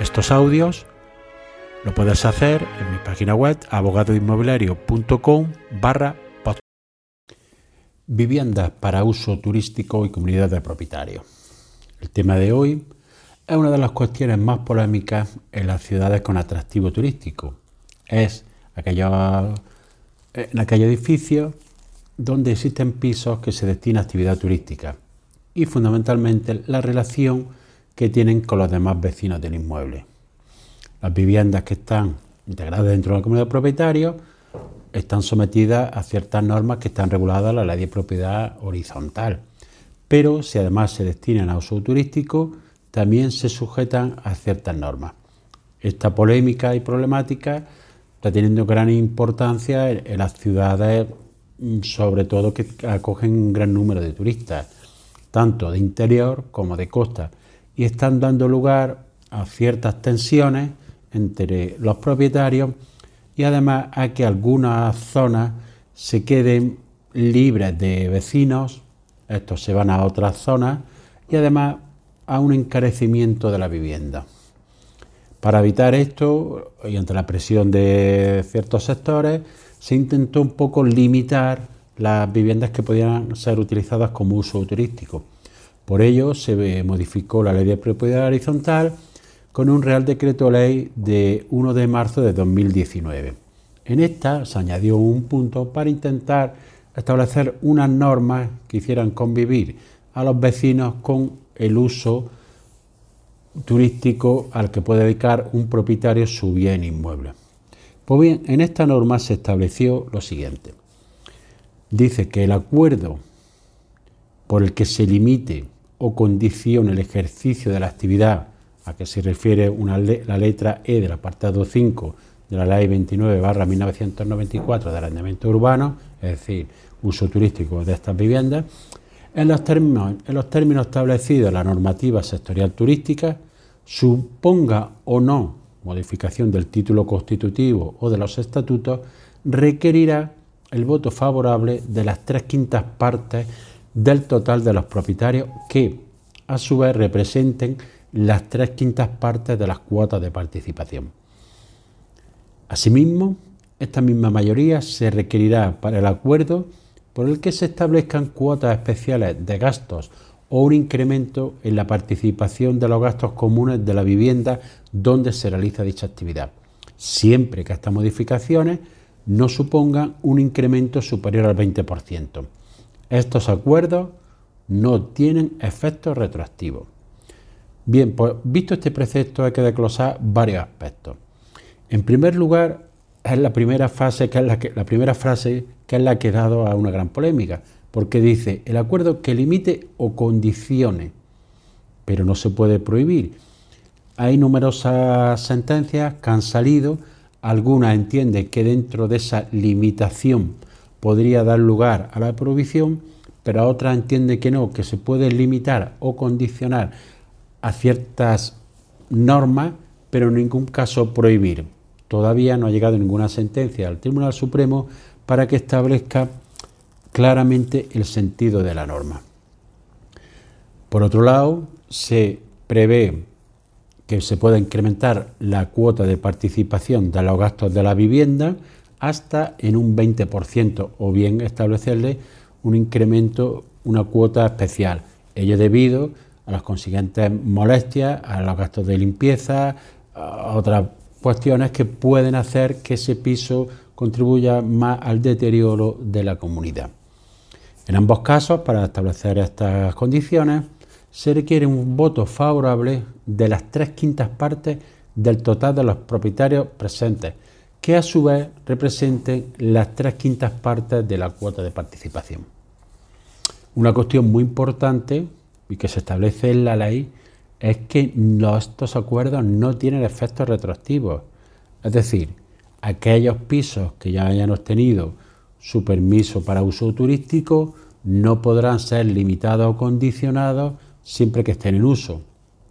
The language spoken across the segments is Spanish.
estos audios, lo puedes hacer en mi página web abogadoinmobiliario.com barra. Viviendas para uso turístico y comunidad de propietarios. El tema de hoy es una de las cuestiones más polémicas en las ciudades con atractivo turístico. Es aquello, en aquellos edificios donde existen pisos que se destinan a actividad turística y fundamentalmente la relación que tienen con los demás vecinos del inmueble. Las viviendas que están integradas dentro de la comunidad de propietarios están sometidas a ciertas normas que están reguladas en la ley de propiedad horizontal, pero si además se destinan a uso turístico, también se sujetan a ciertas normas. Esta polémica y problemática está teniendo gran importancia en las ciudades, sobre todo que acogen un gran número de turistas tanto de interior como de costa, y están dando lugar a ciertas tensiones entre los propietarios y además a que algunas zonas se queden libres de vecinos, estos se van a otras zonas y además a un encarecimiento de la vivienda. Para evitar esto y ante la presión de ciertos sectores, se intentó un poco limitar las viviendas que podían ser utilizadas como uso turístico. Por ello se modificó la ley de propiedad horizontal con un Real Decreto Ley de 1 de marzo de 2019. En esta se añadió un punto para intentar establecer unas normas que hicieran convivir a los vecinos con el uso turístico al que puede dedicar un propietario su bien inmueble. Pues bien, en esta norma se estableció lo siguiente dice que el acuerdo por el que se limite o condicione el ejercicio de la actividad a que se refiere la letra E del apartado 5 de la Ley 29 barra 1994 del arrendamiento urbano, es decir, uso turístico de estas viviendas, en los, términos, en los términos establecidos en la normativa sectorial turística, suponga o no modificación del título constitutivo o de los estatutos, requerirá el voto favorable de las tres quintas partes del total de los propietarios que, a su vez, representen las tres quintas partes de las cuotas de participación. Asimismo, esta misma mayoría se requerirá para el acuerdo por el que se establezcan cuotas especiales de gastos o un incremento en la participación de los gastos comunes de la vivienda donde se realiza dicha actividad, siempre que estas modificaciones no supongan un incremento superior al 20%. Estos acuerdos no tienen efectos retroactivos. Bien, pues visto este precepto hay que desglosar varios aspectos. En primer lugar, es la primera que es la, que, la primera frase que es la que ha dado a una gran polémica, porque dice el acuerdo que limite o condicione, pero no se puede prohibir. Hay numerosas sentencias que han salido alguna entiende que dentro de esa limitación podría dar lugar a la prohibición, pero otra entiende que no, que se puede limitar o condicionar a ciertas normas, pero en ningún caso prohibir. Todavía no ha llegado ninguna sentencia al Tribunal Supremo para que establezca claramente el sentido de la norma. Por otro lado, se prevé que se pueda incrementar la cuota de participación de los gastos de la vivienda hasta en un 20% o bien establecerle un incremento, una cuota especial. Ello debido a las consiguientes molestias, a los gastos de limpieza, a otras cuestiones que pueden hacer que ese piso contribuya más al deterioro de la comunidad. En ambos casos, para establecer estas condiciones, se requiere un voto favorable de las tres quintas partes del total de los propietarios presentes, que a su vez representen las tres quintas partes de la cuota de participación. Una cuestión muy importante y que se establece en la ley es que estos acuerdos no tienen efectos retroactivos. Es decir, aquellos pisos que ya hayan obtenido su permiso para uso turístico no podrán ser limitados o condicionados siempre que estén en uso,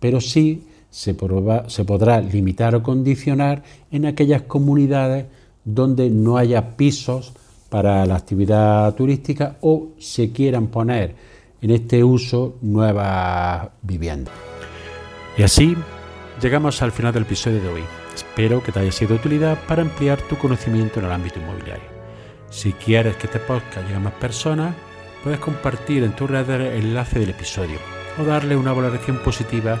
pero sí se, podrá limitar o condicionar en aquellas comunidades donde no haya pisos para la actividad turística o se quieran poner en este uso nuevas viviendas. Y así llegamos al final del episodio de hoy. Espero que te haya sido de utilidad para ampliar tu conocimiento en el ámbito inmobiliario. Si quieres que este podcast llegue a más personas, puedes compartir en tu red el enlace del episodio o darle una valoración positiva